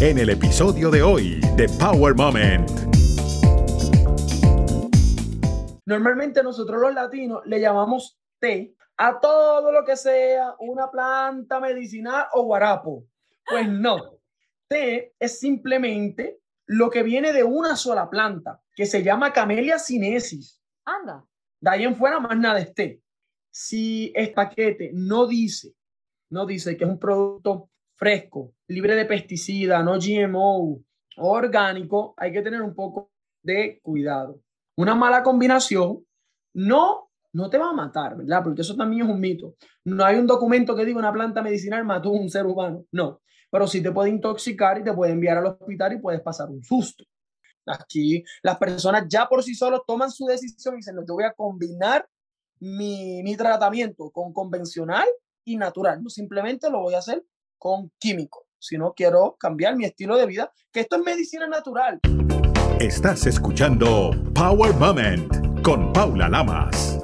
en el episodio de hoy de Power Moment. Normalmente nosotros los latinos le llamamos té a todo lo que sea una planta medicinal o guarapo. Pues no, té es simplemente lo que viene de una sola planta, que se llama Camellia sinensis. Anda. De ahí en fuera más nada es té. Si el paquete no dice, no dice que es un producto fresco, libre de pesticidas, no GMO, orgánico, hay que tener un poco de cuidado. Una mala combinación no, no te va a matar, ¿verdad? Porque eso también es un mito. No hay un documento que diga una planta medicinal mató a un ser humano. No, pero sí te puede intoxicar y te puede enviar al hospital y puedes pasar un susto. Aquí las personas ya por sí solos toman su decisión y dicen, no, yo voy a combinar mi, mi tratamiento con convencional y natural. No simplemente lo voy a hacer con químico, sino quiero cambiar mi estilo de vida, que esto es medicina natural. Estás escuchando Power Moment con Paula Lamas.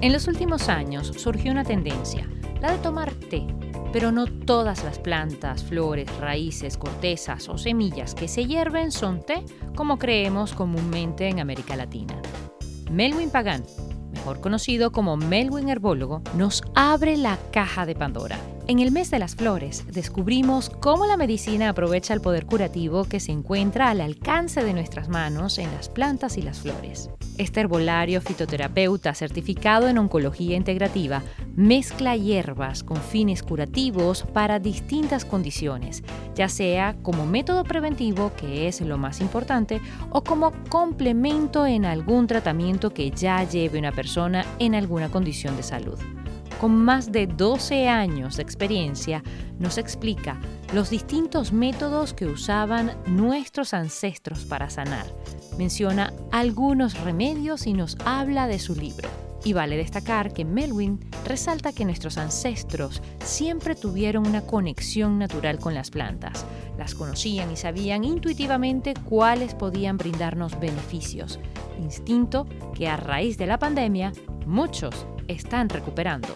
En los últimos años surgió una tendencia, la de tomar té, pero no todas las plantas, flores, raíces, cortezas o semillas que se hierven son té como creemos comúnmente en América Latina. Melwin Pagan, mejor conocido como Melwin Herbólogo, nos abre la caja de Pandora. En el mes de las flores descubrimos cómo la medicina aprovecha el poder curativo que se encuentra al alcance de nuestras manos en las plantas y las flores. Este herbolario fitoterapeuta certificado en oncología integrativa mezcla hierbas con fines curativos para distintas condiciones, ya sea como método preventivo, que es lo más importante, o como complemento en algún tratamiento que ya lleve una persona en alguna condición de salud con más de 12 años de experiencia, nos explica los distintos métodos que usaban nuestros ancestros para sanar. Menciona algunos remedios y nos habla de su libro. Y vale destacar que Melwin resalta que nuestros ancestros siempre tuvieron una conexión natural con las plantas. Las conocían y sabían intuitivamente cuáles podían brindarnos beneficios. Instinto que a raíz de la pandemia muchos están recuperando.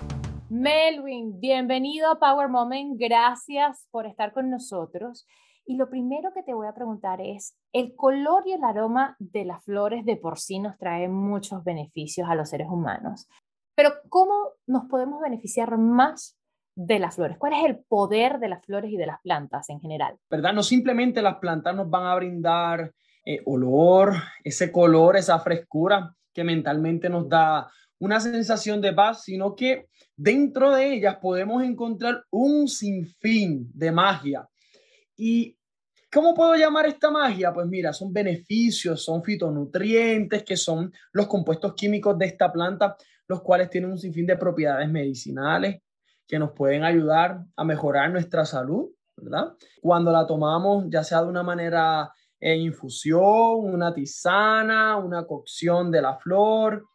Melwin, bienvenido a Power Moment. Gracias por estar con nosotros. Y lo primero que te voy a preguntar es, el color y el aroma de las flores de por sí nos traen muchos beneficios a los seres humanos. Pero ¿cómo nos podemos beneficiar más de las flores? ¿Cuál es el poder de las flores y de las plantas en general? ¿Verdad? No simplemente las plantas nos van a brindar eh, olor, ese color, esa frescura que mentalmente nos da una sensación de paz, sino que dentro de ellas podemos encontrar un sinfín de magia. ¿Y cómo puedo llamar esta magia? Pues mira, son beneficios, son fitonutrientes, que son los compuestos químicos de esta planta, los cuales tienen un sinfín de propiedades medicinales que nos pueden ayudar a mejorar nuestra salud, ¿verdad? Cuando la tomamos, ya sea de una manera en infusión, una tisana, una cocción de la flor,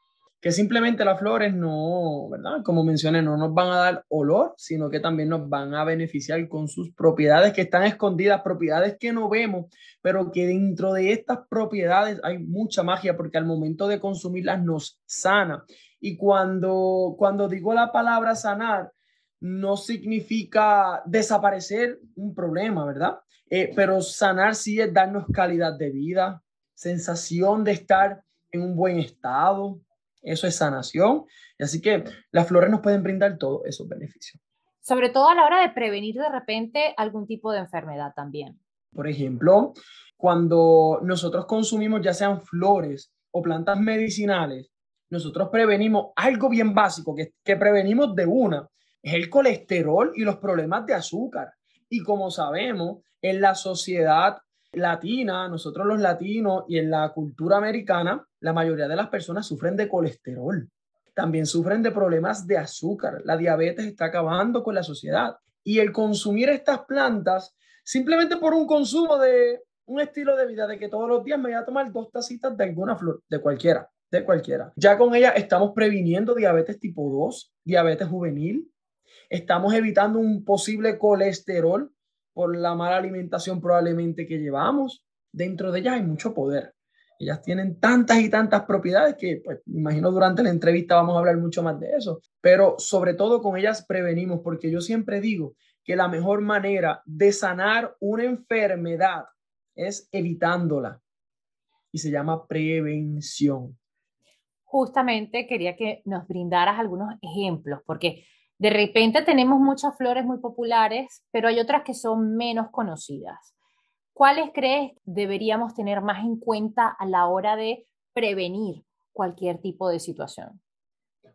que simplemente las flores no, ¿verdad? Como mencioné, no nos van a dar olor, sino que también nos van a beneficiar con sus propiedades que están escondidas, propiedades que no vemos, pero que dentro de estas propiedades hay mucha magia porque al momento de consumirlas nos sana. Y cuando, cuando digo la palabra sanar, no significa desaparecer un problema, ¿verdad? Eh, pero sanar sí es darnos calidad de vida, sensación de estar en un buen estado, eso es sanación. Así que las flores nos pueden brindar todos esos beneficios. Sobre todo a la hora de prevenir de repente algún tipo de enfermedad también. Por ejemplo, cuando nosotros consumimos ya sean flores o plantas medicinales, nosotros prevenimos algo bien básico que, que prevenimos de una, es el colesterol y los problemas de azúcar. Y como sabemos, en la sociedad latina, nosotros los latinos y en la cultura americana, la mayoría de las personas sufren de colesterol. También sufren de problemas de azúcar. La diabetes está acabando con la sociedad. Y el consumir estas plantas, simplemente por un consumo de un estilo de vida, de que todos los días me voy a tomar dos tacitas de alguna flor, de cualquiera, de cualquiera. Ya con ella estamos previniendo diabetes tipo 2, diabetes juvenil. Estamos evitando un posible colesterol por la mala alimentación probablemente que llevamos. Dentro de ellas hay mucho poder. Ellas tienen tantas y tantas propiedades que, pues, imagino durante la entrevista vamos a hablar mucho más de eso, pero sobre todo con ellas prevenimos, porque yo siempre digo que la mejor manera de sanar una enfermedad es evitándola y se llama prevención. Justamente quería que nos brindaras algunos ejemplos, porque de repente tenemos muchas flores muy populares, pero hay otras que son menos conocidas. ¿Cuáles crees deberíamos tener más en cuenta a la hora de prevenir cualquier tipo de situación?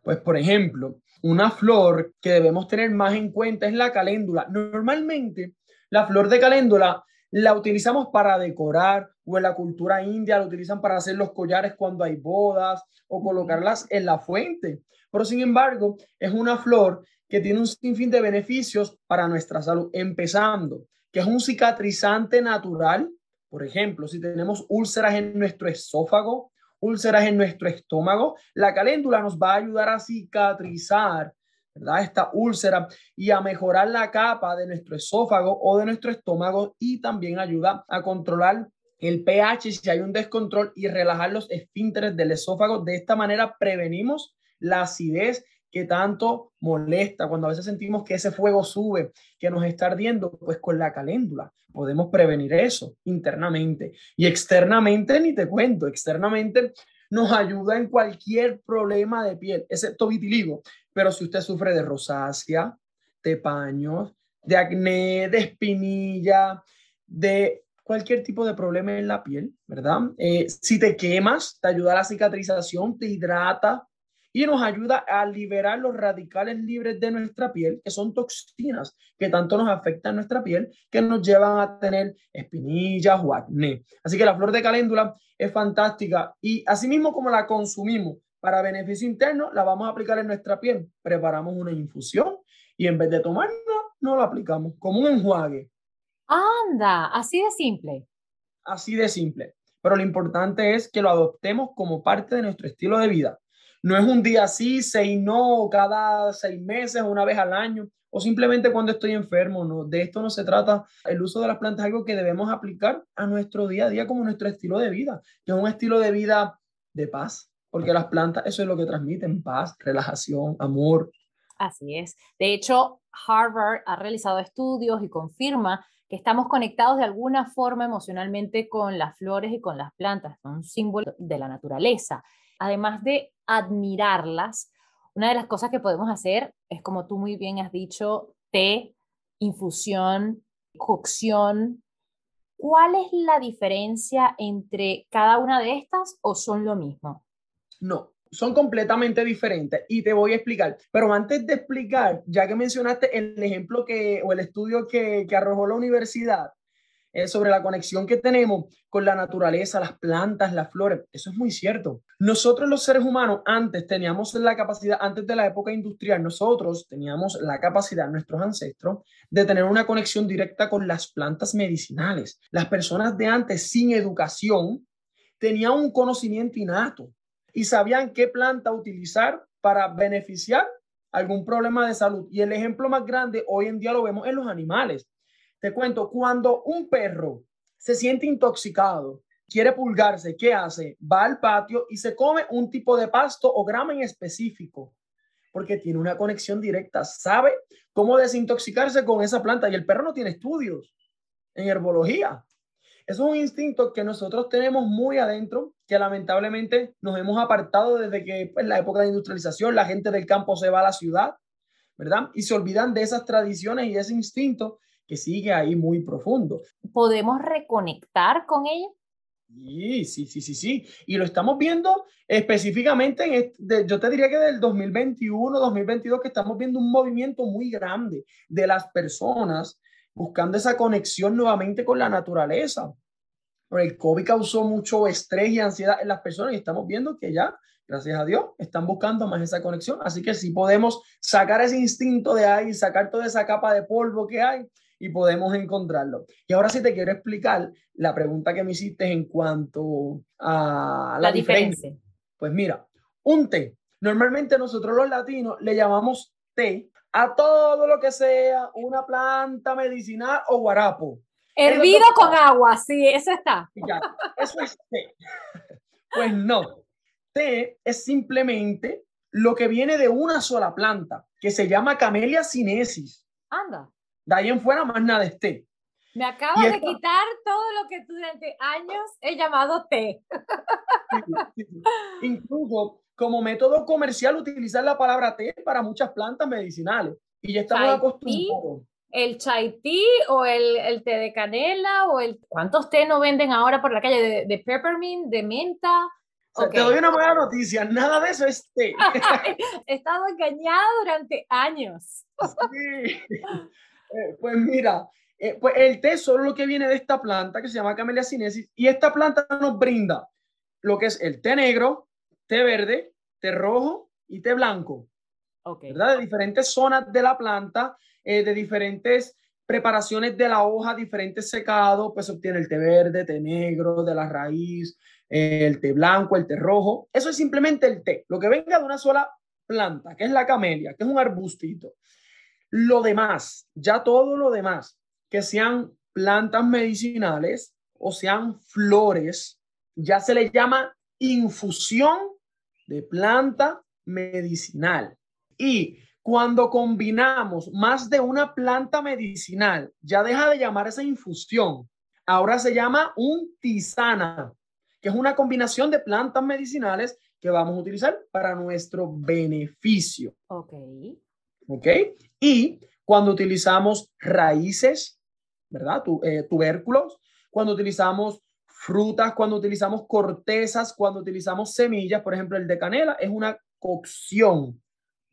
Pues, por ejemplo, una flor que debemos tener más en cuenta es la caléndula. Normalmente, la flor de caléndula la utilizamos para decorar o en la cultura india la utilizan para hacer los collares cuando hay bodas o colocarlas en la fuente. Pero sin embargo, es una flor que tiene un sinfín de beneficios para nuestra salud, empezando que es un cicatrizante natural. Por ejemplo, si tenemos úlceras en nuestro esófago, úlceras en nuestro estómago, la caléndula nos va a ayudar a cicatrizar ¿verdad? Esta úlcera y a mejorar la capa de nuestro esófago o de nuestro estómago y también ayuda a controlar el pH si hay un descontrol y relajar los esfínteres del esófago. De esta manera prevenimos la acidez que tanto molesta cuando a veces sentimos que ese fuego sube, que nos está ardiendo, pues con la caléndula podemos prevenir eso internamente y externamente ni te cuento, externamente nos ayuda en cualquier problema de piel, excepto vitiligo, pero si usted sufre de rosácea, de paños, de acné, de espinilla, de cualquier tipo de problema en la piel, ¿verdad? Eh, si te quemas, te ayuda a la cicatrización, te hidrata, y nos ayuda a liberar los radicales libres de nuestra piel, que son toxinas que tanto nos afectan nuestra piel, que nos llevan a tener espinillas o acné. Así que la flor de caléndula es fantástica y asimismo como la consumimos para beneficio interno, la vamos a aplicar en nuestra piel. Preparamos una infusión y en vez de tomarla, no la aplicamos como un enjuague. Anda, así de simple. Así de simple. Pero lo importante es que lo adoptemos como parte de nuestro estilo de vida. No es un día sí, seis no, cada seis meses, una vez al año, o simplemente cuando estoy enfermo. No, de esto no se trata. El uso de las plantas es algo que debemos aplicar a nuestro día a día como nuestro estilo de vida, que es un estilo de vida de paz, porque las plantas eso es lo que transmiten, paz, relajación, amor. Así es. De hecho, Harvard ha realizado estudios y confirma que estamos conectados de alguna forma emocionalmente con las flores y con las plantas, son un símbolo de la naturaleza además de admirarlas, una de las cosas que podemos hacer es, como tú muy bien has dicho, té, infusión, cocción. ¿Cuál es la diferencia entre cada una de estas o son lo mismo? No, son completamente diferentes y te voy a explicar. Pero antes de explicar, ya que mencionaste el ejemplo que o el estudio que, que arrojó la universidad, eh, sobre la conexión que tenemos con la naturaleza, las plantas, las flores. Eso es muy cierto. Nosotros los seres humanos antes teníamos la capacidad, antes de la época industrial, nosotros teníamos la capacidad, nuestros ancestros, de tener una conexión directa con las plantas medicinales. Las personas de antes sin educación tenían un conocimiento innato y sabían qué planta utilizar para beneficiar algún problema de salud. Y el ejemplo más grande hoy en día lo vemos en los animales. Te cuento, cuando un perro se siente intoxicado, quiere pulgarse, ¿qué hace? Va al patio y se come un tipo de pasto o grama en específico, porque tiene una conexión directa, sabe cómo desintoxicarse con esa planta y el perro no tiene estudios en herbología. Es un instinto que nosotros tenemos muy adentro, que lamentablemente nos hemos apartado desde que pues, la época de industrialización la gente del campo se va a la ciudad, ¿verdad? Y se olvidan de esas tradiciones y ese instinto que sigue ahí muy profundo. ¿Podemos reconectar con ella? Sí, sí, sí, sí, sí. Y lo estamos viendo específicamente, en este, yo te diría que del 2021, 2022, que estamos viendo un movimiento muy grande de las personas buscando esa conexión nuevamente con la naturaleza. El COVID causó mucho estrés y ansiedad en las personas y estamos viendo que ya, gracias a Dios, están buscando más esa conexión. Así que si podemos sacar ese instinto de ahí, sacar toda esa capa de polvo que hay y podemos encontrarlo. Y ahora sí te quiero explicar la pregunta que me hiciste en cuanto a la, diferencia. Pues mira, un té. Normalmente nosotros los latinos le llamamos té a todo lo que sea una planta medicinal o guarapo. Hervido con agua, sí, eso está. eso es té. Pues no. Té es simplemente lo que viene de una sola planta, que se llama Camellia sinensis. Anda. De ahí en fuera más nada es té. Me acabas de quitar todo lo que durante años he llamado té. Incluso como método comercial utilizar la palabra té para muchas plantas medicinales. Y ya estamos acostumbrados. El chai tea o el, el, té de canela o el... ¿Cuántos té no venden ahora por la calle? De, de peppermint, de menta. Te doy una mala noticia, nada de eso es té. He estado engañada durante años. Sí. Eh, pues mira, eh, pues el té solo lo que viene de esta planta que se llama Camellia sinensis y esta planta nos brinda lo que es el té negro, té verde, té rojo y té blanco. Okay. ¿Verdad? De diferentes zonas de la planta, eh, de diferentes preparaciones de la hoja, diferentes secados, pues obtiene el té verde, té negro, de la raíz, el té blanco, el té rojo. Eso es simplemente el té, lo que venga de una sola planta, que es la camelia, que es un arbustito. Lo demás, ya todo lo demás, que sean plantas medicinales o sean flores, ya se le llama infusión de planta medicinal. Y cuando combinamos más de una planta medicinal, ya deja de llamar esa infusión. Ahora se llama un tisana, que es una combinación de plantas medicinales que vamos a utilizar para nuestro beneficio. Ok. Ok. Y cuando utilizamos raíces, ¿verdad? Eh, tubérculos, cuando utilizamos frutas, cuando utilizamos cortezas, cuando utilizamos semillas, por ejemplo, el de canela es una cocción,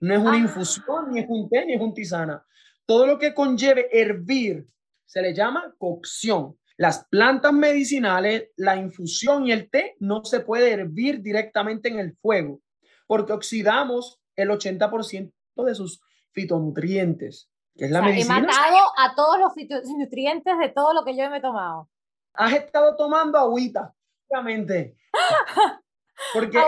no es una ah. infusión, ni es un té, ni es un tisana. Todo lo que conlleve hervir se le llama cocción. Las plantas medicinales, la infusión y el té no se puede hervir directamente en el fuego porque oxidamos el 80% de sus fitonutrientes es la medicina. He matado a todos los nutrientes de todo lo que yo me he tomado. Has estado tomando agüita, obviamente. Porque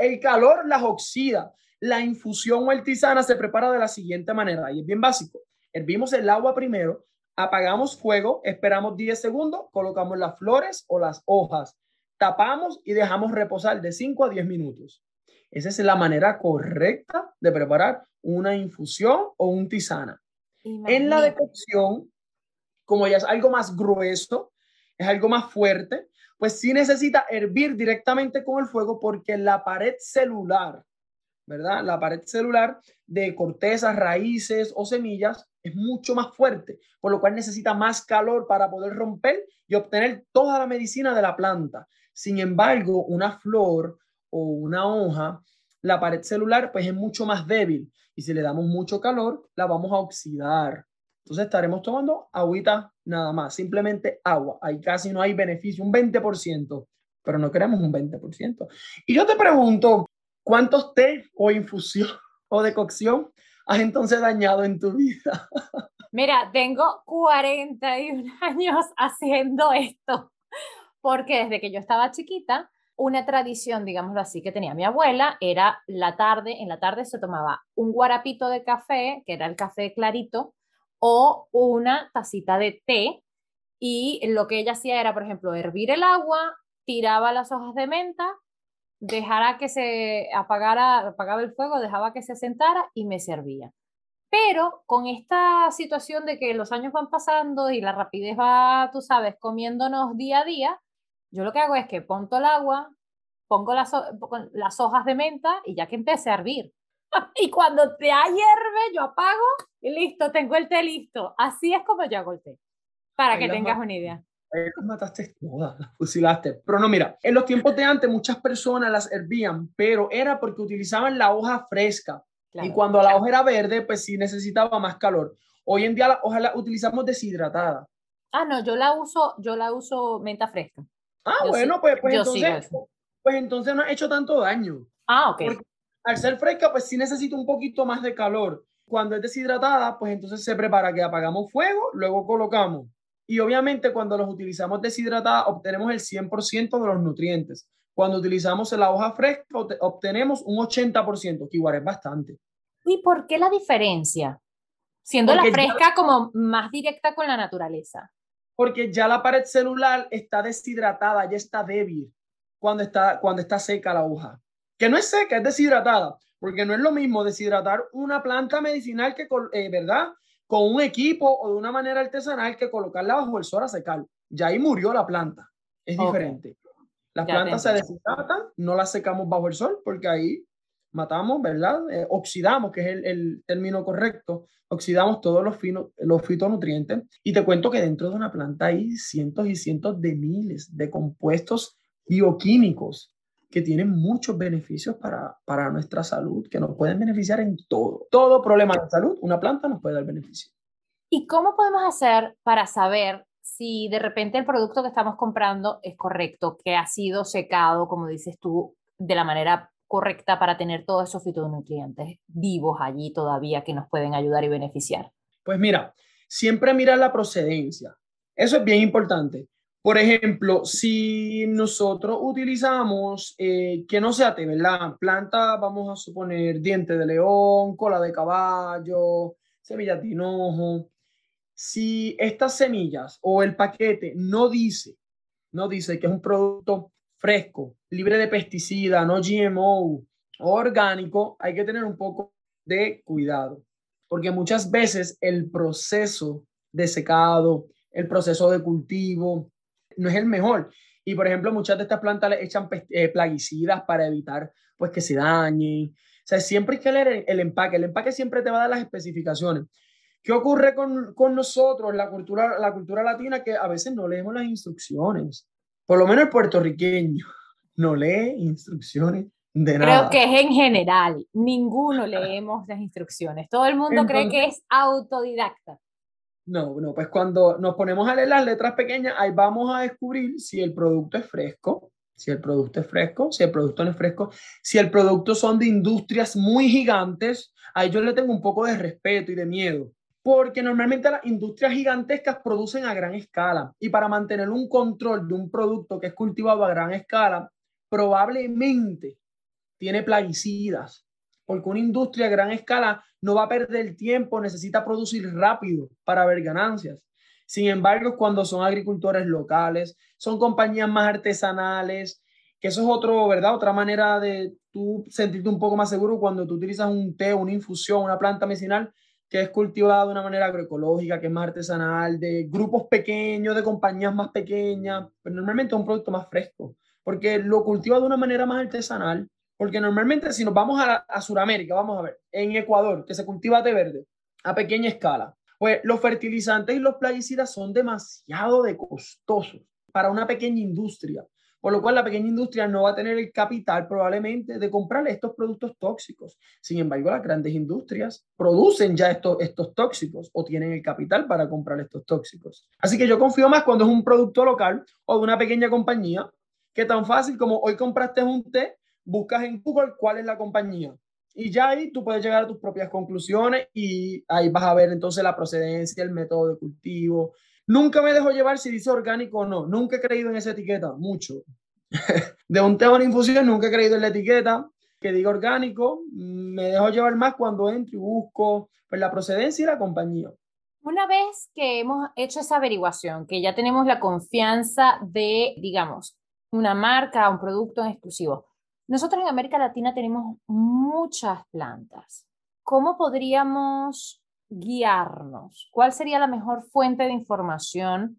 el, calor las oxida. La infusión o el tisana se prepara de la siguiente manera, y es bien básico. Hervimos el agua primero, apagamos fuego, esperamos 10 segundos, colocamos las flores o las hojas, tapamos y dejamos reposar de 5 a 10 minutos. Esa es la manera correcta de preparar una infusión o un tisana. En la decocción, como ya es algo más grueso, es algo más fuerte, pues sí necesita hervir directamente con el fuego porque la pared celular, ¿verdad? La pared celular de cortezas, raíces o semillas es mucho más fuerte, por lo cual necesita más calor para poder romper y obtener toda la medicina de la planta. Sin embargo, una flor o una hoja, la pared celular pues es mucho más débil y si le damos mucho calor, la vamos a oxidar. Entonces estaremos tomando agüita nada más, simplemente agua. Ahí casi no hay beneficio, un 20%, pero no queremos un 20%. Y yo te pregunto, ¿cuántos té o infusión o decocción has entonces dañado en tu vida? Mira, tengo 41 años haciendo esto, porque desde que yo estaba chiquita, una tradición, digámoslo así, que tenía mi abuela era la tarde, en la tarde se tomaba un guarapito de café, que era el café clarito, o una tacita de té, y lo que ella hacía era, por ejemplo, hervir el agua, tiraba las hojas de menta, dejara que se apagara, apagaba el fuego, dejaba que se sentara y me servía. Pero con esta situación de que los años van pasando y la rapidez va, tú sabes, comiéndonos día a día, yo lo que hago es que pongo el agua, pongo las, las hojas de menta y ya que empecé a hervir. y cuando te hierve, yo apago y listo, tengo el té listo. Así es como yo hago el té, para que tengas una idea. Ahí las mataste todas, las fusilaste. Pero no, mira, en los tiempos de antes muchas personas las hervían, pero era porque utilizaban la hoja fresca. y cuando la hoja era verde, pues sí necesitaba más calor. Hoy en día la hoja la utilizamos deshidratada. Ah, no, yo la uso, yo la uso menta fresca. Ah, bueno, pues, pues entonces, pues entonces no ha hecho tanto daño. Ah, ok. al ser fresca, pues sí necesita un poquito más de calor. Cuando es deshidratada, pues entonces se prepara que apagamos fuego, luego colocamos. Y obviamente cuando los utilizamos deshidratada, obtenemos el 100% de los nutrientes. Cuando utilizamos la hoja fresca, obtenemos un 80%, que igual es bastante. ¿Y por qué la diferencia? Siendo la fresca como más directa con la naturaleza porque ya la pared celular está deshidratada, ya está débil. cuando está, cuando está seca la hoja. Que no es seca, es deshidratada, porque no es lo mismo deshidratar una planta medicinal que, eh, ¿verdad? Con un equipo o de una manera artesanal que colocarla bajo el sol a secar. Ya ahí murió la planta. Es diferente. Las plantas se deshidratan, no las secamos bajo el sol porque ahí matamos, ¿verdad? Eh, oxidamos, que es el, el, término correcto, oxidamos todos los, fino, los fitonutrientes. Y te cuento que dentro de una planta hay cientos y cientos de miles de compuestos bioquímicos que tienen muchos beneficios para, para nuestra salud, que nos pueden beneficiar en todo. Todo problema de salud, una planta nos puede dar beneficio. ¿Y cómo podemos hacer para saber si de repente el producto que estamos comprando es correcto, que ha sido secado, como dices tú, de la manera correcta para tener todos esos fitonutrientes vivos allí todavía que nos pueden ayudar y beneficiar? Pues mira, siempre mira la procedencia. Eso es bien importante. Por ejemplo, si nosotros utilizamos, eh, que no sea té, ¿verdad? Planta, vamos a suponer, diente de león, cola de caballo, semillas de hinojo. Si estas semillas o el paquete no dice, no dice que es un producto fresco, libre de pesticidas, no GMO, orgánico, hay que tener un poco de cuidado, porque muchas veces el proceso de secado, el proceso de cultivo, no es el mejor. Y por ejemplo, muchas de estas plantas le echan eh, plaguicidas para evitar pues que se dañen. O sea, siempre hay que leer el, empaque. El empaque siempre te va a dar las especificaciones. ¿Qué ocurre con, con nosotros, la cultura, la cultura latina, que a veces no leemos las instrucciones? Por lo menos el puertorriqueño no lee instrucciones de nada. Creo que es en general, ninguno leemos las instrucciones. Todo el mundo cree que es autodidacta. No, no, pues cuando nos ponemos a leer las letras pequeñas, ahí vamos a descubrir si el producto es fresco, si el producto es fresco, si el producto no es fresco, si el producto son de industrias muy gigantes, ahí yo le tengo un poco de respeto y de miedo, porque normalmente las industrias gigantescas producen a gran escala y para mantener un control de un producto que es cultivado a gran escala, probablemente tiene plaguicidas, porque una industria a gran escala no va a perder tiempo, necesita producir rápido para ver ganancias. Sin embargo, cuando son agricultores locales, son compañías más artesanales, que eso es otro, ¿verdad? Otra manera de tú sentirte un poco más seguro cuando tú utilizas un té, una infusión, una planta medicinal que es cultivada de una manera agroecológica, que es más artesanal, de grupos pequeños, de compañías más pequeñas, pero normalmente es un producto más fresco, porque lo cultiva de una manera más artesanal, porque normalmente si nos vamos a, a Sudamérica, vamos a ver, en Ecuador, que se cultiva té verde a pequeña escala, pues los fertilizantes y los plaguicidas son demasiado de costosos para una pequeña industria por lo cual la pequeña industria no va a tener el capital probablemente de comprar estos productos tóxicos. Sin embargo, las grandes industrias producen ya estos, tóxicos o tienen el capital para comprar estos tóxicos. Así que yo confío más cuando es un producto local o de una pequeña compañía, que tan fácil como hoy compraste un té, buscas en Google cuál es la compañía. Y ya ahí tú puedes llegar a tus propias conclusiones y ahí vas a ver entonces la procedencia, el método de cultivo, Nunca me dejo llevar si dice orgánico o no. Nunca he creído en esa etiqueta, mucho. de un té a una infusión, nunca he creído en la etiqueta que diga orgánico. Me dejo llevar más cuando entro y busco pues, la procedencia y la compañía. Una vez que hemos hecho esa averiguación, que ya tenemos la confianza de, digamos, una marca, un producto exclusivo, nosotros en América Latina tenemos muchas plantas. ¿Cómo podríamos guiarnos? ¿Cuál sería la mejor fuente de información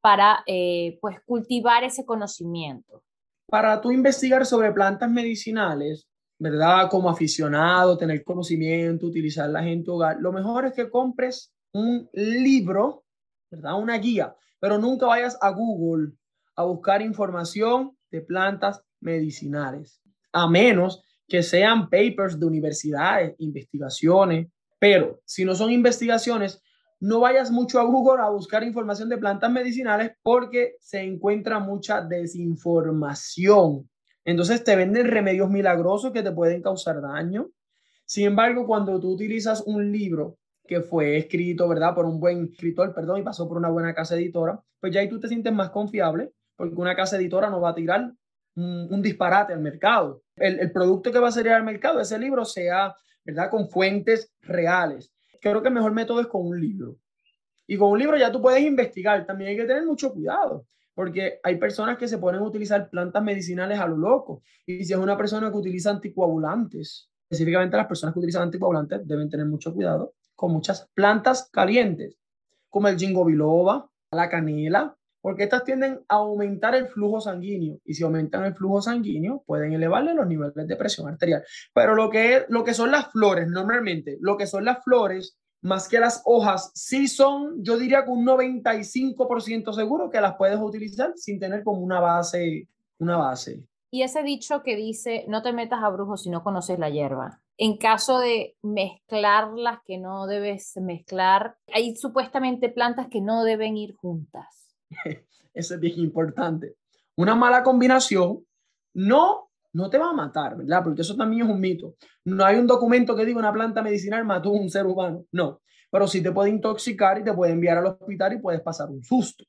para eh, pues, cultivar ese conocimiento? Para tú investigar sobre plantas medicinales, ¿verdad? Como aficionado, tener conocimiento, utilizarlas en tu hogar, lo mejor es que compres un libro, ¿verdad? Una guía, pero nunca vayas a Google a buscar información de plantas medicinales, a menos que sean papers de universidades, investigaciones, pero si no son investigaciones, no vayas mucho a Google a buscar información de plantas medicinales porque se encuentra mucha desinformación. Entonces te venden remedios milagrosos que te pueden causar daño. Sin embargo, cuando tú utilizas un libro que fue escrito, ¿verdad? Por un buen escritor, perdón, y pasó por una buena casa editora, pues ya ahí tú te sientes más confiable porque una casa editora no va a tirar un, disparate al mercado. El, el, producto que va a salir al mercado, ese libro, sea ¿verdad? Con fuentes reales. Creo que el mejor método es con un libro. Y con un libro ya tú puedes investigar. También hay que tener mucho cuidado, porque hay personas que se ponen a utilizar plantas medicinales a lo loco. Y si es una persona que utiliza anticoagulantes, específicamente las personas que utilizan anticoagulantes deben tener mucho cuidado con muchas plantas calientes, como el ginkgo biloba, la canela, porque estas tienden a aumentar el flujo sanguíneo y si aumentan el flujo sanguíneo pueden elevarle los niveles de presión arterial. Pero lo que, es, lo que son las flores, normalmente, lo que son las flores, más que las hojas, sí son, yo diría que un 95% seguro que las puedes utilizar sin tener como una base, una base. Y ese dicho que dice, no te metas a brujos si no conoces la hierba. En caso de mezclar las que no debes mezclar, hay supuestamente plantas que no deben ir juntas. Eso es bien importante. Una mala combinación no, no te va a matar, ¿verdad? Porque eso también es un mito. No hay un documento que diga una planta medicinal mató a un ser humano. No, pero sí te puede intoxicar y te puede enviar al hospital y puedes pasar un susto.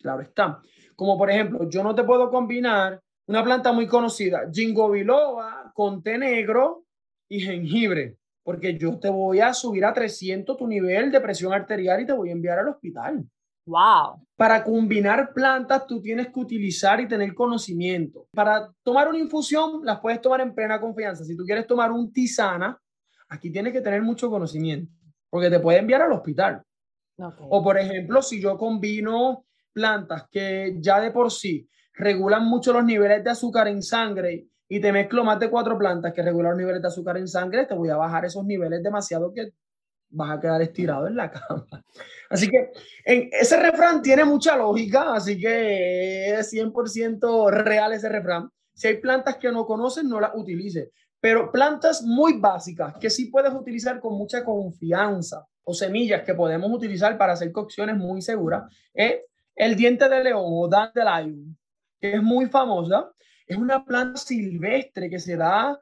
Claro está. Como por ejemplo, yo no te puedo combinar una planta muy conocida, ginkgo biloba con té negro y jengibre, porque yo te voy a subir a 300 tu nivel de presión arterial y te voy a enviar al hospital. Wow. Para combinar plantas, tú tienes que utilizar y tener conocimiento. Para tomar una infusión, las puedes tomar en plena confianza. Si tú quieres tomar un tisana, aquí tienes que tener mucho conocimiento, porque te puede enviar al hospital. O, por ejemplo, si yo combino plantas que ya de por sí regulan mucho los niveles de azúcar en sangre y te mezclo más de cuatro plantas que regulan los niveles de azúcar en sangre, te voy a bajar esos niveles demasiado que vas a quedar estirado en la cama. Así que en, ese refrán tiene mucha lógica, así que es 100% real ese refrán. Si hay plantas que no conoces, no las utilices. Pero plantas muy básicas que sí puedes utilizar con mucha confianza o semillas que podemos utilizar para hacer cocciones muy seguras es el diente de león o dandelion, que es muy famosa. Es una planta silvestre que se da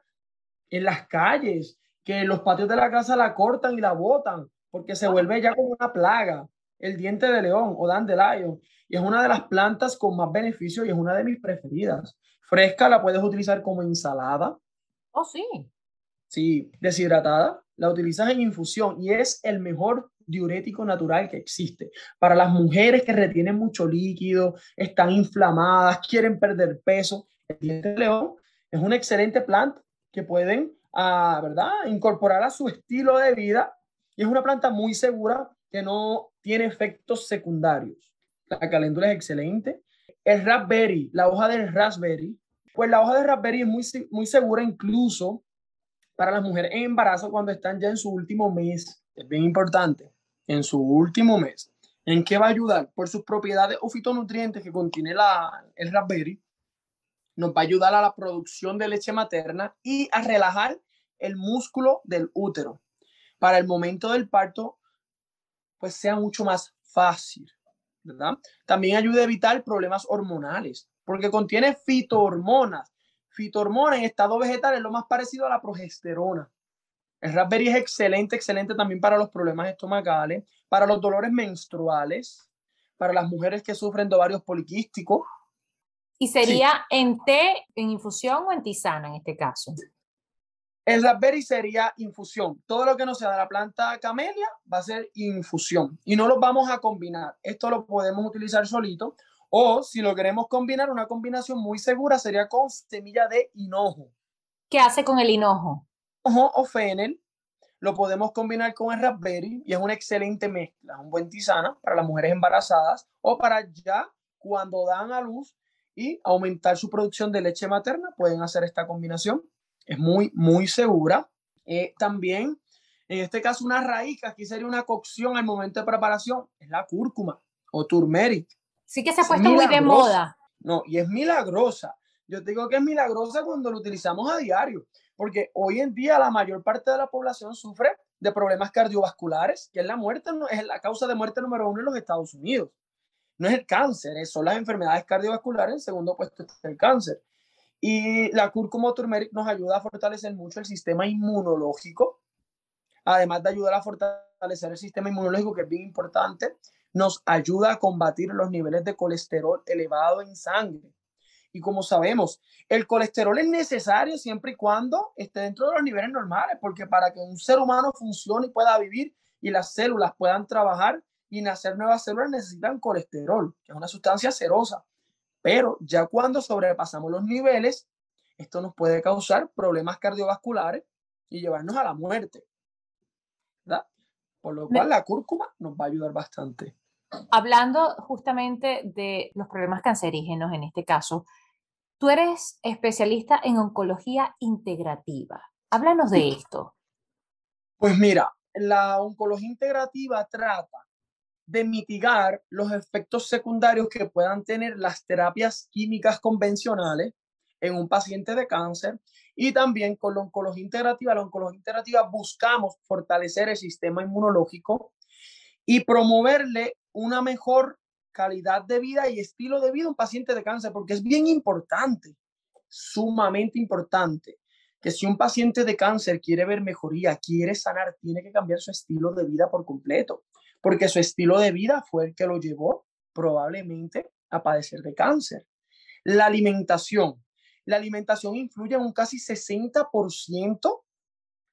en las calles que los patios de la casa la cortan y la botan porque se vuelve ya como una plaga, el diente de león o dandelion. Y es una de las plantas con más beneficios y es una de mis preferidas. Fresca la puedes utilizar como ensalada. Oh, sí. Sí, deshidratada, la utilizas en infusión y es el mejor diurético natural que existe. Para las mujeres que retienen mucho líquido, están inflamadas, quieren perder peso, el diente de león es una excelente planta que pueden a, ¿verdad? Incorporar a su estilo de vida y es una planta muy segura que no tiene efectos secundarios. La caléndula es excelente. El raspberry, la hoja del raspberry, pues la hoja de raspberry es muy, muy segura incluso para las mujeres en embarazo cuando están ya en su último mes. Es bien importante, en su último mes. ¿En qué va a ayudar? Por sus propiedades o fitonutrientes que contiene la, el raspberry, nos va a ayudar a la producción de leche materna y a relajar el músculo del útero. Para el momento del parto, pues sea mucho más fácil, ¿verdad? También ayuda a evitar problemas hormonales, porque contiene fitohormonas. Fitohormonas en estado vegetal es lo más parecido a la progesterona. El raspberry es excelente, excelente también para los problemas estomacales, para los dolores menstruales, para las mujeres que sufren de ovarios poliquísticos, ¿Y sería en té, en infusión o en tisana en este caso? El raspberry sería infusión. Todo lo que no sea de la planta camelia va a ser infusión. Y no lo vamos a combinar. Esto lo podemos utilizar solito. O si lo queremos combinar, una combinación muy segura sería con semilla de hinojo. ¿Qué hace con el hinojo? Hinojo o fennel. Lo podemos combinar con el raspberry y es una excelente mezcla. Un buen tisana para las mujeres embarazadas o para ya cuando dan a luz y aumentar su producción de leche materna, pueden hacer esta combinación. Es muy, muy segura. Eh, también, en este caso, una raíz, que aquí sería una cocción al momento de preparación, es la cúrcuma o turmeric. Sí que se ha puesto muy de moda. No, y es milagrosa. Yo te digo que es milagrosa cuando lo utilizamos a diario, porque hoy en día la mayor parte de la población sufre de problemas cardiovasculares, que es la muerte, es la causa de muerte número uno en los Estados Unidos no es el cáncer, son las enfermedades cardiovasculares, en segundo puesto está el cáncer. Y la cúrcuma turmeric nos ayuda a fortalecer mucho el sistema inmunológico, además de ayudar a fortalecer el sistema inmunológico, que es bien importante, nos ayuda a combatir los niveles de colesterol elevado en sangre. Y como sabemos, el colesterol es necesario siempre y cuando esté dentro de los niveles normales, porque para que un ser humano funcione y pueda vivir y las células puedan trabajar, y nacer nuevas células necesitan colesterol, que es una sustancia cerosa. Pero ya cuando sobrepasamos los niveles, esto nos puede causar problemas cardiovasculares y llevarnos a la muerte. ¿verdad? Por lo cual la cúrcuma nos va a ayudar bastante. Hablando justamente de los problemas cancerígenos en este caso, tú eres especialista en oncología integrativa. Háblanos de esto. Pues mira, la oncología integrativa trata de mitigar los efectos secundarios que puedan tener las terapias químicas convencionales en un paciente de cáncer y también con la oncología integrativa. La oncología integrativa buscamos fortalecer el sistema inmunológico y promoverle una mejor calidad de vida y estilo de vida a un paciente de cáncer, porque es bien importante, sumamente importante, que si un paciente de cáncer quiere ver mejoría, quiere sanar, tiene que cambiar su estilo de vida por completo, porque su estilo de vida fue el que lo llevó probablemente a padecer de cáncer. La alimentación. La alimentación influye en un casi 60%.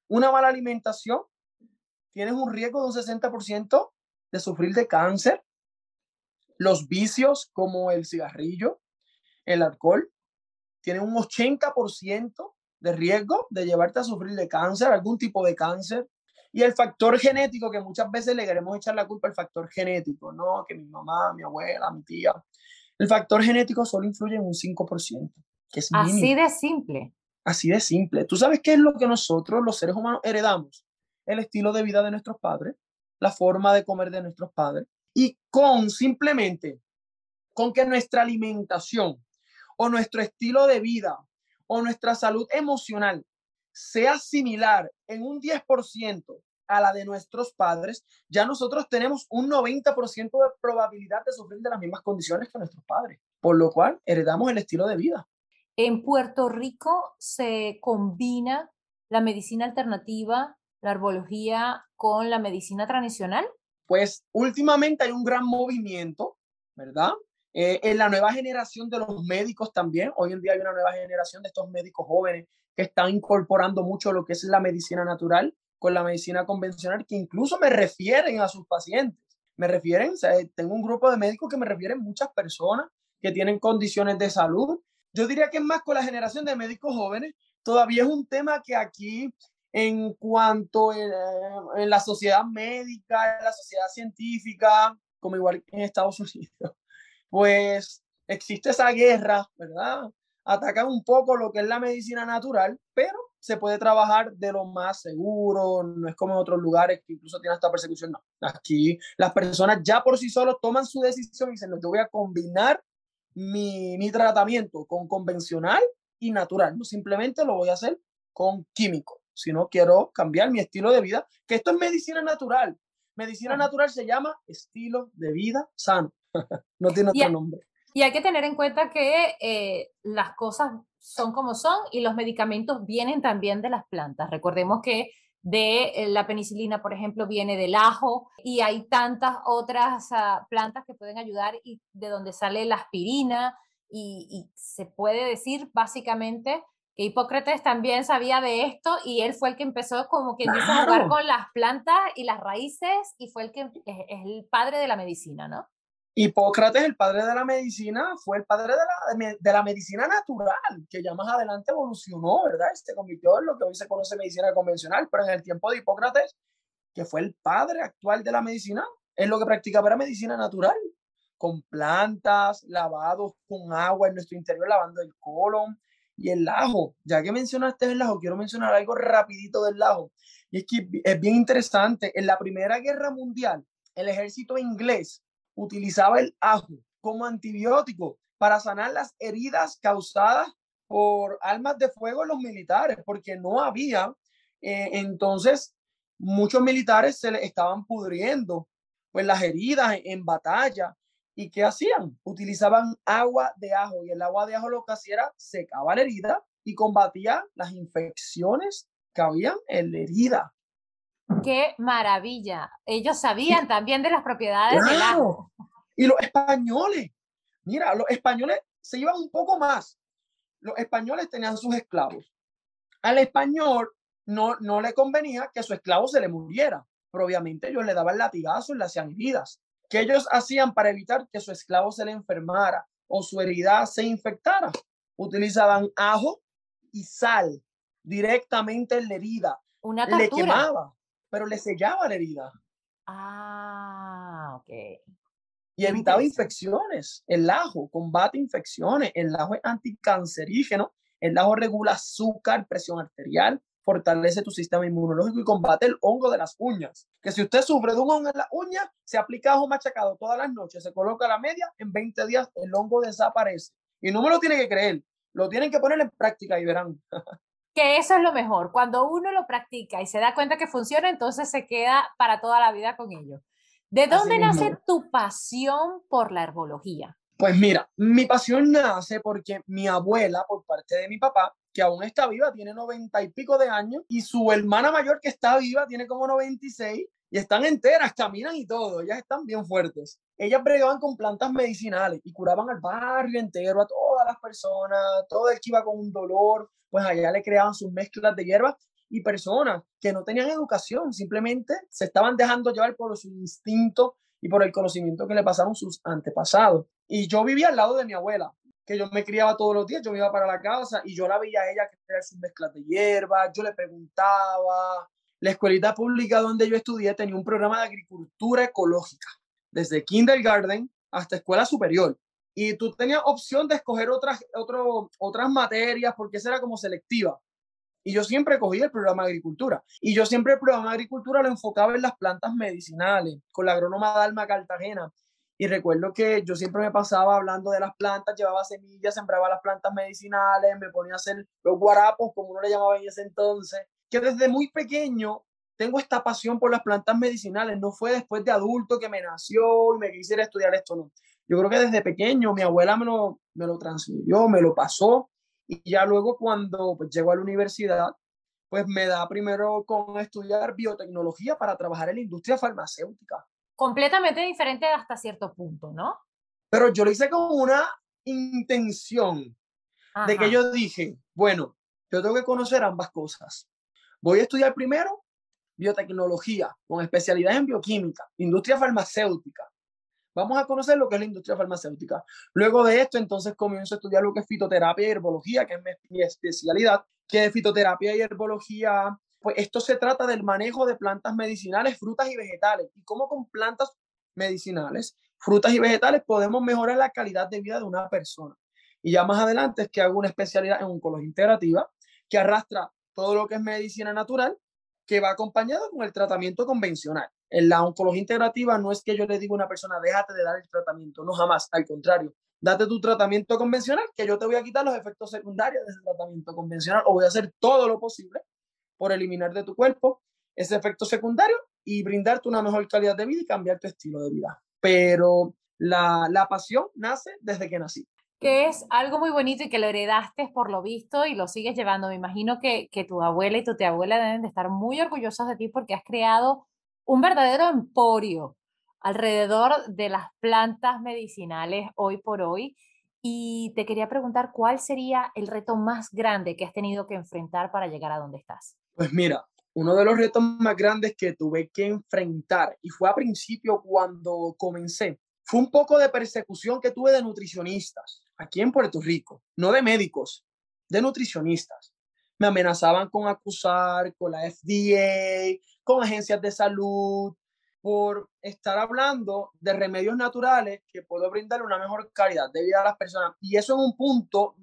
Una mala alimentación, tienes un riesgo de un 60% de sufrir de cáncer. Los vicios como el cigarrillo, el alcohol, tienen un 80% de riesgo de llevarte a sufrir de cáncer, algún tipo de cáncer. Y el factor genético, que muchas veces le queremos echar la culpa al factor genético, no, que mi mamá, mi abuela, mi tía. El factor genético solo influye en un 5%, que es Así de simple. Así de simple. ¿Tú sabes qué es lo que nosotros, los seres humanos, heredamos? El estilo de vida de nuestros padres, la forma de comer de nuestros padres. Y con simplemente, con que nuestra alimentación o nuestro estilo de vida o nuestra salud emocional sea similar en un 10% a la de nuestros padres, ya nosotros tenemos un 90% de probabilidad de sufrir de las mismas condiciones que nuestros padres, por lo cual heredamos el estilo de vida. En Puerto Rico se combina la medicina alternativa, la herbología con la medicina tradicional. Pues últimamente hay un gran movimiento, ¿verdad? Eh, en la nueva generación de los médicos también, hoy en día hay una nueva generación de estos médicos jóvenes que están incorporando mucho lo que es la medicina natural con la medicina convencional, que incluso me refieren a sus pacientes. Me refieren, tengo un grupo de médicos que me refieren muchas personas que tienen condiciones de salud. Yo diría que es más con la generación de médicos jóvenes. Todavía es un tema que aquí, en cuanto en, en la sociedad médica, en la sociedad científica, como igual en Estados Unidos, pues existe esa guerra, ¿verdad? Atacan un poco lo que es la medicina natural, pero se puede trabajar de lo más seguro, no es como en otros lugares que incluso tienen esta persecución, no. Aquí las personas ya por sí solos toman su decisión y dicen, no, yo voy a combinar mi, mi tratamiento con convencional y natural, no simplemente lo voy a hacer con químico, sino quiero cambiar mi estilo de vida, que esto es medicina natural. Medicina natural se llama estilo de vida sano. no tiene otro nombre. Y hay que tener en cuenta que eh, las cosas son como son y los medicamentos vienen también de las plantas. Recordemos que de eh, la penicilina, por ejemplo, viene del ajo y hay tantas otras uh, plantas que pueden ayudar y de donde sale la aspirina y, y, se puede decir básicamente que Hipócrates también sabía de esto y él fue el que empezó como que claro. a jugar con las plantas y las raíces y fue el que es, es el padre de la medicina, ¿no? Hipócrates, el padre de la medicina, fue el padre de la, de la medicina natural, que ya más adelante evolucionó, ¿verdad? Se convirtió en lo que hoy se conoce medicina convencional, pero en el tiempo de Hipócrates, que fue el padre actual de la medicina, es lo que practicaba era medicina natural, con plantas, lavados con agua en nuestro interior, lavando el colon y el ajo. Ya que mencionaste el ajo, quiero mencionar algo rapidito del ajo. Y es que es bien interesante. En la Primera Guerra Mundial, el ejército inglés utilizaba el ajo como antibiótico para sanar las heridas causadas por armas de fuego en los militares, porque no había, eh, entonces muchos militares se les estaban pudriendo pues las heridas en, batalla. ¿Y qué hacían? Utilizaban agua de ajo y el agua de ajo lo que hacía era secaba la herida y combatía las infecciones que habían en la herida. Qué maravilla. Ellos sabían también de las propiedades claro. del ajo. Y los españoles, mira, los españoles se iban un poco más. Los españoles tenían sus esclavos. Al español no, no le convenía que su esclavo se le muriera, pero obviamente ellos le daban latigazos y le hacían heridas. ¿Qué ellos hacían para evitar que su esclavo se le enfermara o su herida se infectara, utilizaban ajo y sal directamente en la herida. Una Le quemaba, pero le sellaba la herida. Ah, ok. Y evitaba infecciones. El ajo combate infecciones. El ajo es anticancerígeno. El ajo regula azúcar, presión arterial, fortalece tu sistema inmunológico y combate el hongo de las uñas. Que si usted sufre de un hongo en la uña, se aplica ajo machacado todas las noches, se coloca la media, en 20 días el hongo desaparece. Y no me lo tiene que creer, lo tienen que poner en práctica y verán. Que eso es lo mejor. Cuando uno lo practica y se da cuenta que funciona, entonces se queda para toda la vida con ello. ¿De dónde nace tu pasión por la herbología? Pues mira, mi pasión nace porque mi abuela, por parte de mi papá, que aún está viva, tiene noventa y pico de años, y su hermana mayor que está viva tiene como 96, y están enteras, caminan y todo, ellas están bien fuertes. Ellas bregaban con plantas medicinales y curaban al barrio entero, a todas las personas, todo el que iba con un dolor, pues allá le creaban sus mezclas de hierbas y personas que no tenían educación, simplemente se estaban dejando llevar por su instinto y por el conocimiento que le pasaron sus antepasados. Y yo vivía al lado de mi abuela, que yo me criaba todos los días, yo iba para la casa y yo la veía a ella crear sus mezclas de hierbas, yo le preguntaba. La escuelita pública donde yo estudié tenía un programa de agricultura ecológica, desde kindergarten hasta escuela superior. Y tú tenías opción de escoger otras, otro, otras materias porque esa era como selectiva. Y yo siempre cogí el programa de agricultura. Y yo siempre el programa de agricultura lo enfocaba en las plantas medicinales, con la agrónoma Dalma Cartagena. Y recuerdo que yo siempre me pasaba hablando de las plantas, llevaba semillas, sembraba las plantas medicinales, me ponía a hacer los guarapos, como uno le llamaba en ese entonces. Que desde muy pequeño tengo esta pasión por las plantas medicinales. No fue después de adulto que me nació y me quisiera estudiar esto, no. Yo creo que desde pequeño mi abuela me lo, me lo transmitió, me lo pasó y ya luego cuando pues, llego a la universidad, pues me da primero con estudiar biotecnología para trabajar en la industria farmacéutica. Completamente diferente hasta cierto punto, ¿no? Pero yo lo hice con una intención de que yo dije, bueno, yo tengo que conocer ambas cosas. Voy a estudiar primero biotecnología con especialidad en bioquímica, industria farmacéutica. Vamos a conocer lo que es la industria farmacéutica. Luego de esto, entonces comienzo a estudiar lo que es fitoterapia y herbología, que es mi especialidad, que es fitoterapia y herbología. Pues esto se trata del manejo de plantas medicinales, frutas y vegetales, y cómo con plantas medicinales, frutas y vegetales podemos mejorar la calidad de vida de una persona. Y ya más adelante es que hago una especialidad en oncología integrativa, que arrastra todo lo que es medicina natural, que va acompañado con el tratamiento convencional. En la oncología integrativa no es que yo le diga a una persona, déjate de dar el tratamiento, no jamás, al contrario, date tu tratamiento convencional, que yo te voy a quitar los efectos secundarios de ese tratamiento convencional o voy a hacer todo lo posible por eliminar de tu cuerpo ese efecto secundario y brindarte una mejor calidad de vida y cambiar tu estilo de vida. Pero la, la pasión nace desde que nací que es algo muy bonito y que lo heredaste por lo visto y lo sigues llevando. Me imagino que, que tu abuela y tu tía abuela deben de estar muy orgullosos de ti porque has creado un verdadero emporio alrededor de las plantas medicinales hoy por hoy. Y te quería preguntar cuál sería el reto más grande que has tenido que enfrentar para llegar a donde estás. Pues mira, uno de los retos más grandes que tuve que enfrentar, y fue a principio cuando comencé, fue un poco de persecución que tuve de nutricionistas aquí en Puerto Rico, no de médicos, de nutricionistas. Me amenazaban con acusar con la FDA, con agencias de salud, por estar hablando de remedios naturales que puedo brindar una mejor calidad de vida a las personas. Y eso en un punto,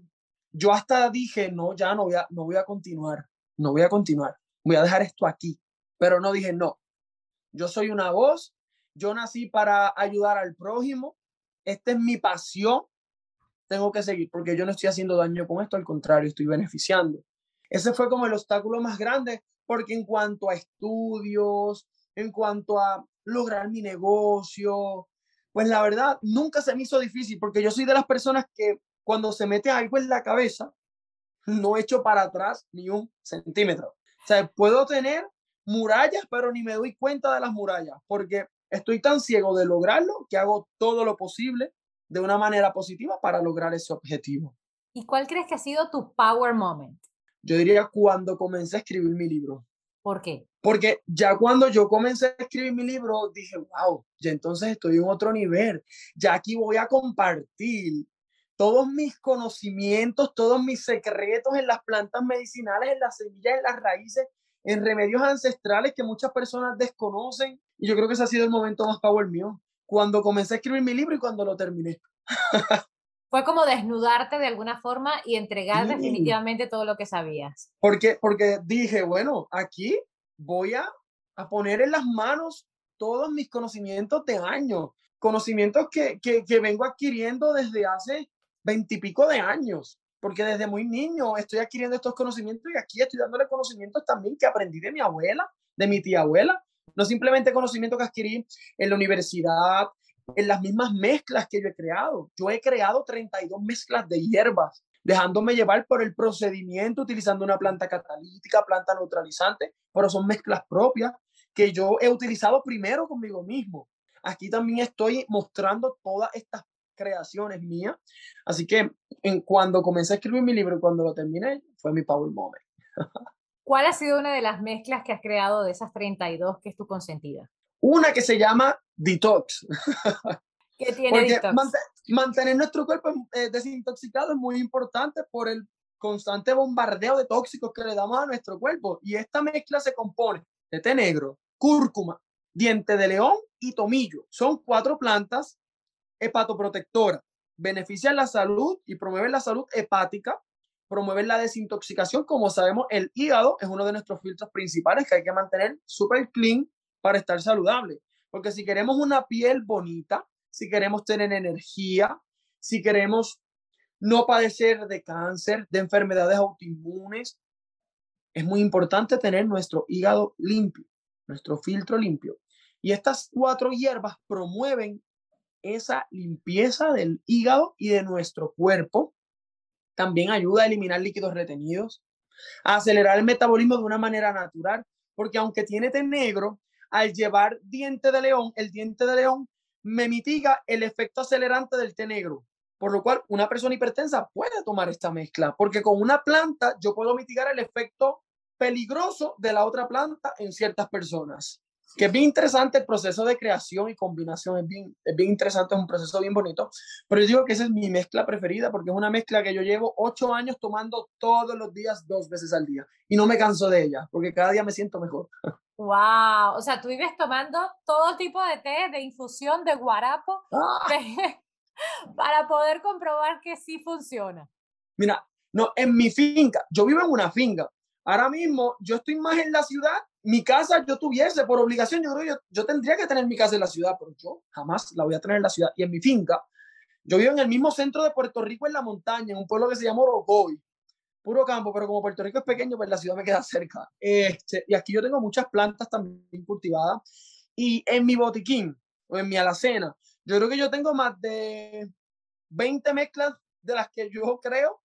yo hasta dije, no, ya no voy a, no voy a continuar, no voy a continuar, voy a dejar esto aquí. Pero no dije, no, yo soy una voz, yo nací para ayudar al prójimo, esta es mi pasión, tengo que seguir porque yo no estoy haciendo daño con esto, al contrario, estoy beneficiando. Ese fue como el obstáculo más grande porque en cuanto a estudios, en cuanto a lograr mi negocio, pues la verdad nunca se me hizo difícil porque yo soy de las personas que cuando se mete algo en la cabeza, no echo para atrás ni un centímetro. O sea, puedo tener murallas, pero ni me doy cuenta de las murallas porque estoy tan ciego de lograrlo que hago todo lo posible de una manera positiva para lograr ese objetivo. ¿Y cuál crees que ha sido tu power moment? Yo diría cuando comencé a escribir mi libro. ¿Por qué? Porque ya cuando yo comencé a escribir mi libro, dije, wow, ya entonces estoy en otro nivel. Ya aquí voy a compartir todos mis conocimientos, todos mis secretos en las plantas medicinales, en las semillas, en las raíces, en remedios ancestrales que muchas personas desconocen. Y yo creo que ese ha sido el momento más power mío, cuando comencé a escribir mi libro y cuando lo terminé. Fue como desnudarte de alguna forma y entregar definitivamente todo lo que sabías. Porque, porque dije, bueno, aquí voy a, a poner en las manos todos mis conocimientos de años, conocimientos que, que, que vengo adquiriendo desde hace veintipico de años, porque desde muy niño estoy adquiriendo estos conocimientos y aquí estoy dándole conocimientos también que aprendí de mi abuela, de mi tía abuela, no simplemente conocimientos que adquirí en la universidad, en las mismas mezclas que yo he creado. Yo he creado 32 mezclas de hierbas, dejándome llevar por el procedimiento utilizando una planta catalítica, planta neutralizante, pero son mezclas propias que yo he utilizado primero conmigo mismo. Aquí también estoy mostrando todas estas creaciones mías. Así que en, cuando comencé a escribir mi libro y cuando lo terminé, fue mi power moment. ¿Cuál ha sido una de las mezclas que has creado de esas 32 que es tu consentida? Una que se llama Detox. ¿Qué tiene detox? mantener nuestro cuerpo eh, desintoxicado es muy importante por el constante bombardeo de tóxicos que le damos a nuestro cuerpo. Y esta mezcla se compone de té negro, cúrcuma, diente de león y tomillo. Son cuatro plantas hepatoprotectora, benefician la salud y promueven la salud hepática, promueven la desintoxicación. Como sabemos, el hígado es uno de nuestros filtros principales que hay que mantener súper clean para estar saludable. Porque si queremos una piel bonita, si queremos tener energía, si queremos no padecer de cáncer, de enfermedades autoinmunes, es muy importante tener nuestro hígado limpio, nuestro filtro limpio. Y estas cuatro hierbas promueven esa limpieza del hígado y de nuestro cuerpo. También ayuda a eliminar líquidos retenidos, a acelerar el metabolismo de una manera natural, porque aunque tiene té negro, al llevar diente de león, el diente de león me mitiga el efecto acelerante del té negro. Por lo cual, una persona hipertensa puede tomar esta mezcla, porque con una planta yo puedo mitigar el efecto peligroso de la otra planta en ciertas personas que es bien interesante el proceso de creación y combinación, es bien, es bien interesante, es un proceso bien bonito, pero yo digo que esa es mi mezcla preferida porque es una mezcla que yo llevo ocho años tomando todos los días, dos veces al día, y no me canso de ella, porque cada día me siento mejor. Wow, o sea, tú vives tomando todo tipo de té, de infusión, de guarapo, ¡Ah! para poder comprobar que sí funciona. Mira, no, en mi finca, yo vivo en una finca, ahora mismo yo estoy más en la ciudad mi casa yo tuviese por obligación, yo creo yo, yo tendría que tener mi casa en la ciudad, pero yo jamás la voy a tener en la ciudad. Y en mi finca, yo vivo en el mismo centro de Puerto Rico, en la montaña, en un pueblo que se llama Orocoy, puro campo, pero como Puerto Rico es pequeño, pues la ciudad me queda cerca. Este, y aquí yo tengo muchas plantas también cultivadas. Y en mi botiquín, o en mi alacena, yo creo que yo tengo más de 20 mezclas de las que yo creo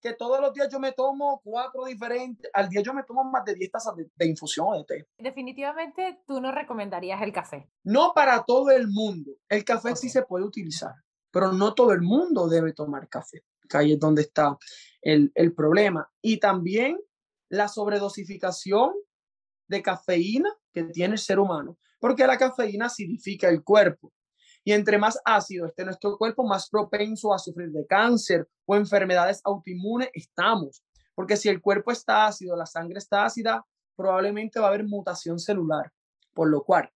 que todos los días yo me tomo cuatro diferentes, al día yo me tomo más de 10 tazas de, infusión o de té. Definitivamente tú no recomendarías el café. No para todo el mundo. El café sí se puede utilizar, pero no todo el mundo debe tomar café, que ahí es donde está el, el problema. Y también la sobredosificación de cafeína que tiene el ser humano, porque la cafeína acidifica el cuerpo. Y entre más ácido esté nuestro cuerpo, más propenso a sufrir de cáncer o enfermedades autoinmunes estamos. Porque si el cuerpo está ácido, la sangre está ácida, probablemente va a haber mutación celular. Por lo cual,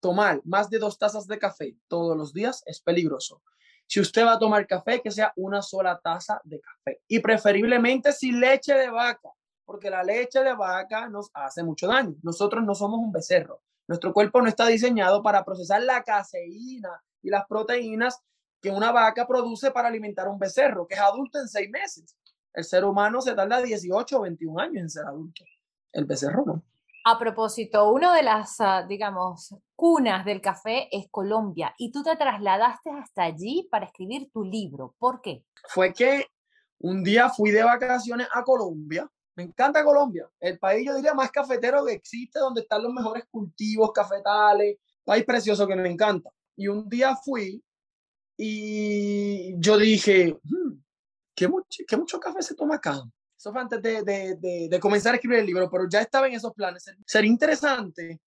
tomar más de dos tazas de café todos los días es peligroso. Si usted va a tomar café, que sea una sola taza de café. Y preferiblemente sin leche de vaca, porque la leche de vaca nos hace mucho daño. Nosotros no somos un becerro. Nuestro cuerpo no está diseñado para procesar la caseína y las proteínas que una vaca produce para alimentar un becerro, que es adulto en seis meses. El ser humano se tarda 18 o 21 años en ser adulto. El becerro no. A propósito, una de las, ah, digamos, cunas del café es Colombia y tú te trasladaste hasta allí para escribir tu libro. ¿Por qué? Fue que un día fui de vacaciones a Colombia. Me encanta Colombia, el país yo diría más cafetero que existe, donde están los mejores cultivos cafetales, país precioso que me encanta. Y un día fui y yo dije, hmm, ¿qué, mucho, ¿qué mucho café se toma acá? Eso fue antes de, de, de, comenzar a escribir el libro, pero ya estaba en esos planes. Sería interesante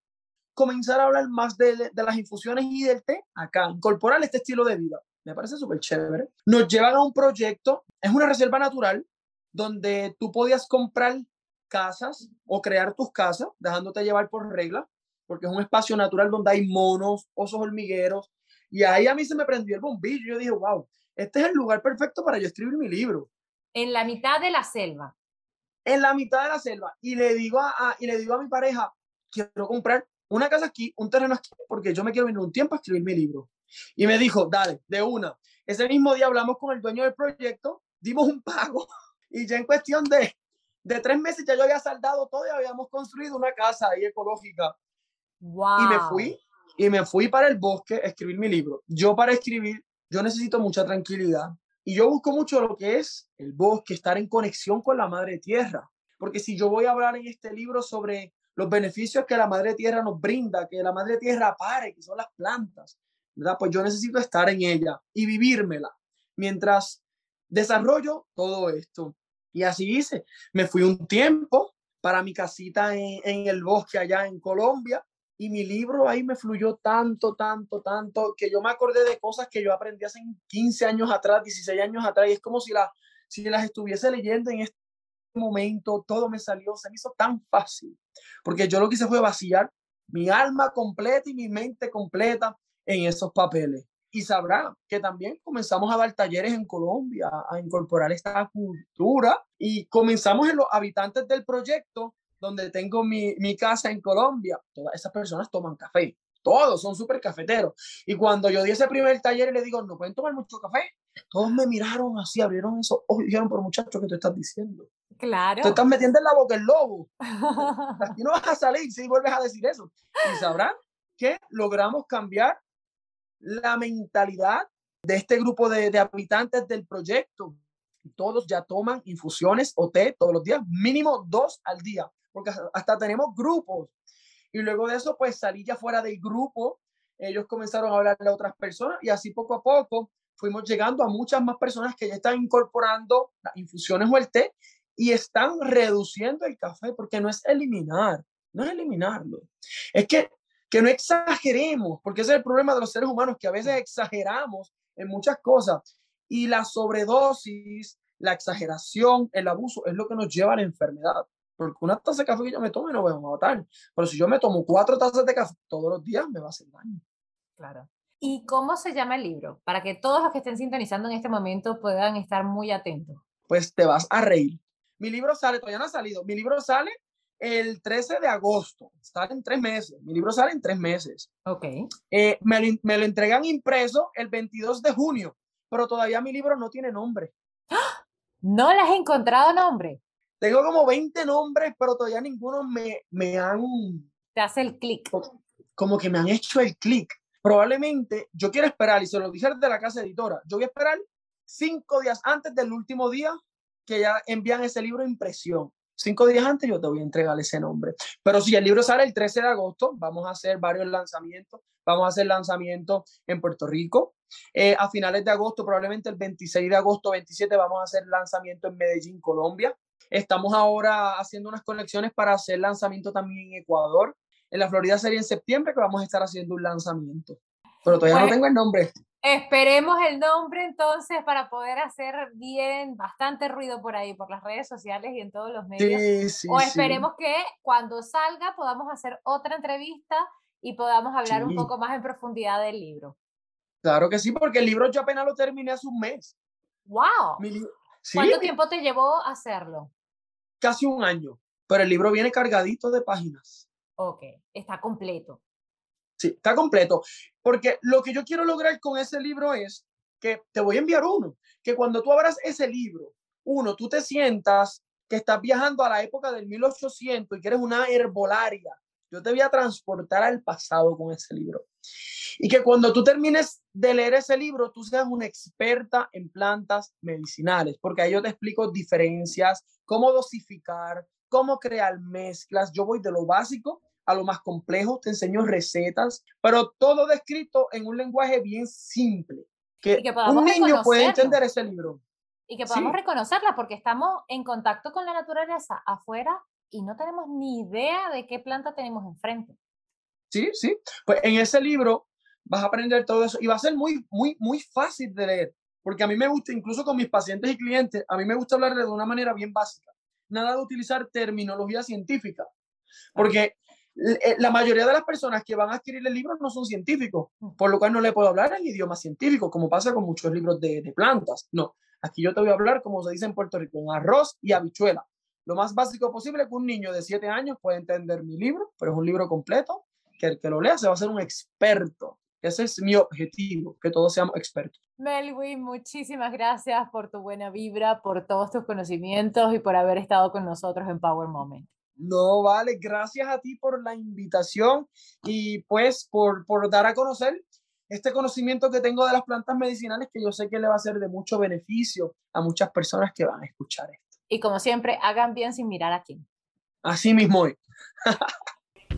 comenzar a hablar más de, de, las infusiones y del té acá, incorporar este estilo de vida. me parece súper chévere. Nos llevan a un proyecto, es una reserva natural donde tú podías comprar casas o crear tus casas, dejándote llevar por regla, porque es un espacio natural donde hay monos, osos hormigueros, y ahí a mí se me prendió el bombillo. Yo dije, wow, este es el lugar perfecto para yo escribir mi libro. En la mitad de la selva. En la mitad de la selva. Y le digo a, y le digo a mi pareja, quiero comprar una casa aquí, un terreno aquí, porque yo me quiero venir un tiempo a escribir mi libro. Y me dijo, dale, de una. Ese mismo día hablamos con el dueño del proyecto, dimos un pago y ya en cuestión de, de tres meses ya yo había saldado todo y habíamos construido una casa ahí ecológica. Wow. Y me fui, y me fui para el bosque a escribir mi libro. Yo para escribir, yo necesito mucha tranquilidad. Y yo busco mucho lo que es el bosque, estar en conexión con la madre tierra. Porque si yo voy a hablar en este libro sobre los beneficios que la madre tierra nos brinda, que la madre tierra pare, que son las plantas, ¿verdad? Pues yo necesito estar en ella y vivírmela mientras desarrollo todo esto. Y así hice. Me fui un tiempo para mi casita en, en el bosque allá en Colombia y mi libro ahí me fluyó tanto, tanto, tanto, que yo me acordé de cosas que yo aprendí hace 15 años atrás, 16 años atrás, y es como si, la, si las estuviese leyendo en este momento, todo me salió, se me hizo tan fácil, porque yo lo que hice fue vaciar mi alma completa y mi mente completa en esos papeles. Y sabrá que también comenzamos a dar talleres en Colombia, a incorporar esta cultura y comenzamos en los habitantes del proyecto donde tengo mi, mi casa en Colombia, todas esas personas toman café. Todos son súper cafeteros. Y cuando yo di ese primer taller y le digo, no pueden tomar mucho café, todos me miraron así, abrieron eso, ojos y dijeron, por muchacho, ¿qué tú estás diciendo? Claro. Te estás metiendo en la boca el lobo. Aquí no vas a salir si vuelves a decir eso. Y sabrán que logramos cambiar la mentalidad de este grupo de, de habitantes del proyecto. Todos ya toman infusiones o té todos los días, mínimo dos al día porque hasta tenemos grupos. Y luego de eso, pues salí ya fuera del grupo, ellos comenzaron a hablarle a otras personas y así poco a poco fuimos llegando a muchas más personas que ya están incorporando las infusiones o el té y están reduciendo el café, porque no es eliminar, no es eliminarlo. Es que, que no exageremos, porque ese es el problema de los seres humanos, que a veces exageramos en muchas cosas y la sobredosis, la exageración, el abuso es lo que nos lleva a la enfermedad. Porque una taza de café que yo me tome no me va a matar. Pero si yo me tomo cuatro tazas de café todos los días, me va a hacer daño. Claro. ¿Y cómo se llama el libro? Para que todos los que estén sintonizando en este momento puedan estar muy atentos. Pues te vas a reír. Mi libro sale, todavía no ha salido. Mi libro sale el 13 de agosto. Sale en tres meses. Mi libro sale en tres meses. Ok. Eh, me, lo, me, lo, entregan impreso el 22 de junio, pero todavía mi libro no tiene nombre. ¿No le has encontrado nombre? Tengo como 20 nombres, pero todavía ninguno me, me han... Te hace el clic. Como que me han hecho el clic. Probablemente yo quiero esperar, y se lo dije de la casa editora, yo voy a esperar cinco días antes del último día que ya envían ese libro a impresión. Cinco días antes yo te voy a entregar ese nombre. Pero si el libro sale el 13 de agosto, vamos a hacer varios lanzamientos. Vamos a hacer lanzamientos en Puerto Rico. Eh, a finales de agosto, probablemente el 26 de agosto, 27, vamos a hacer lanzamiento en Medellín, Colombia. Estamos ahora haciendo unas conexiones para hacer lanzamiento también en Ecuador. En la Florida sería en septiembre que vamos a estar haciendo un lanzamiento. Pero todavía no tengo el nombre. Esperemos el nombre entonces para poder hacer bien, bastante ruido por ahí, por las redes sociales y en todos los medios. Sí, sí, o esperemos sí. que cuando salga podamos hacer otra entrevista y podamos hablar un poco más en profundidad del libro. Claro que sí, porque el libro yo apenas lo terminé hace un mes. ¡Wow! ¿Cuánto tiempo te llevó a hacerlo? Casi un año, pero el libro viene cargadito de páginas. Ok, está completo. Sí, está completo, porque lo que yo quiero lograr con ese libro es que te voy a enviar uno, que cuando tú abras ese libro, uno, tú te sientas que estás viajando a la época del 1800 y que eres una herbolaria. Yo te voy a transportar al pasado con ese libro. Y que cuando tú termines de leer ese libro, tú seas una experta en plantas medicinales, porque ahí yo te explico diferencias, cómo dosificar, cómo crear mezclas. Yo voy de lo básico a lo más complejo, te enseño recetas, pero todo descrito en un lenguaje bien simple, que, que un niño puede entender ese libro. Y que podamos sí. reconocerla, porque estamos en contacto con la naturaleza afuera y no tenemos ni idea de qué planta tenemos enfrente. Sí, sí. Pues en ese libro vas a aprender todo eso y va a ser muy, muy, muy fácil de leer, porque a mí me gusta, incluso con mis pacientes y clientes, a mí me gusta hablarle de una manera bien básica, nada de utilizar terminología científica, porque eh, la mayoría de las personas que van a adquirir el libro no son científicos, por lo cual no le puedo hablar en idioma científico, como pasa con muchos libros de, de plantas. No, aquí yo te voy a hablar, como se dice en Puerto Rico, en arroz y habichuela. Lo más básico posible que un niño de 7 años pueda entender mi libro, pero es un libro completo, que el que lo lea se va a ser un experto. Ese es mi objetivo, que todos seamos expertos. Melwin, muchísimas gracias por tu buena vibra, por todos tus conocimientos y por haber estado con nosotros en Power Moment. No, vale, gracias a ti por la invitación y pues por, por dar a conocer este conocimiento que tengo de las plantas medicinales que yo sé que le va a ser de mucho beneficio a muchas personas que van a escuchar esto. Y como siempre, hagan bien sin mirar a quién. Así mismo hoy.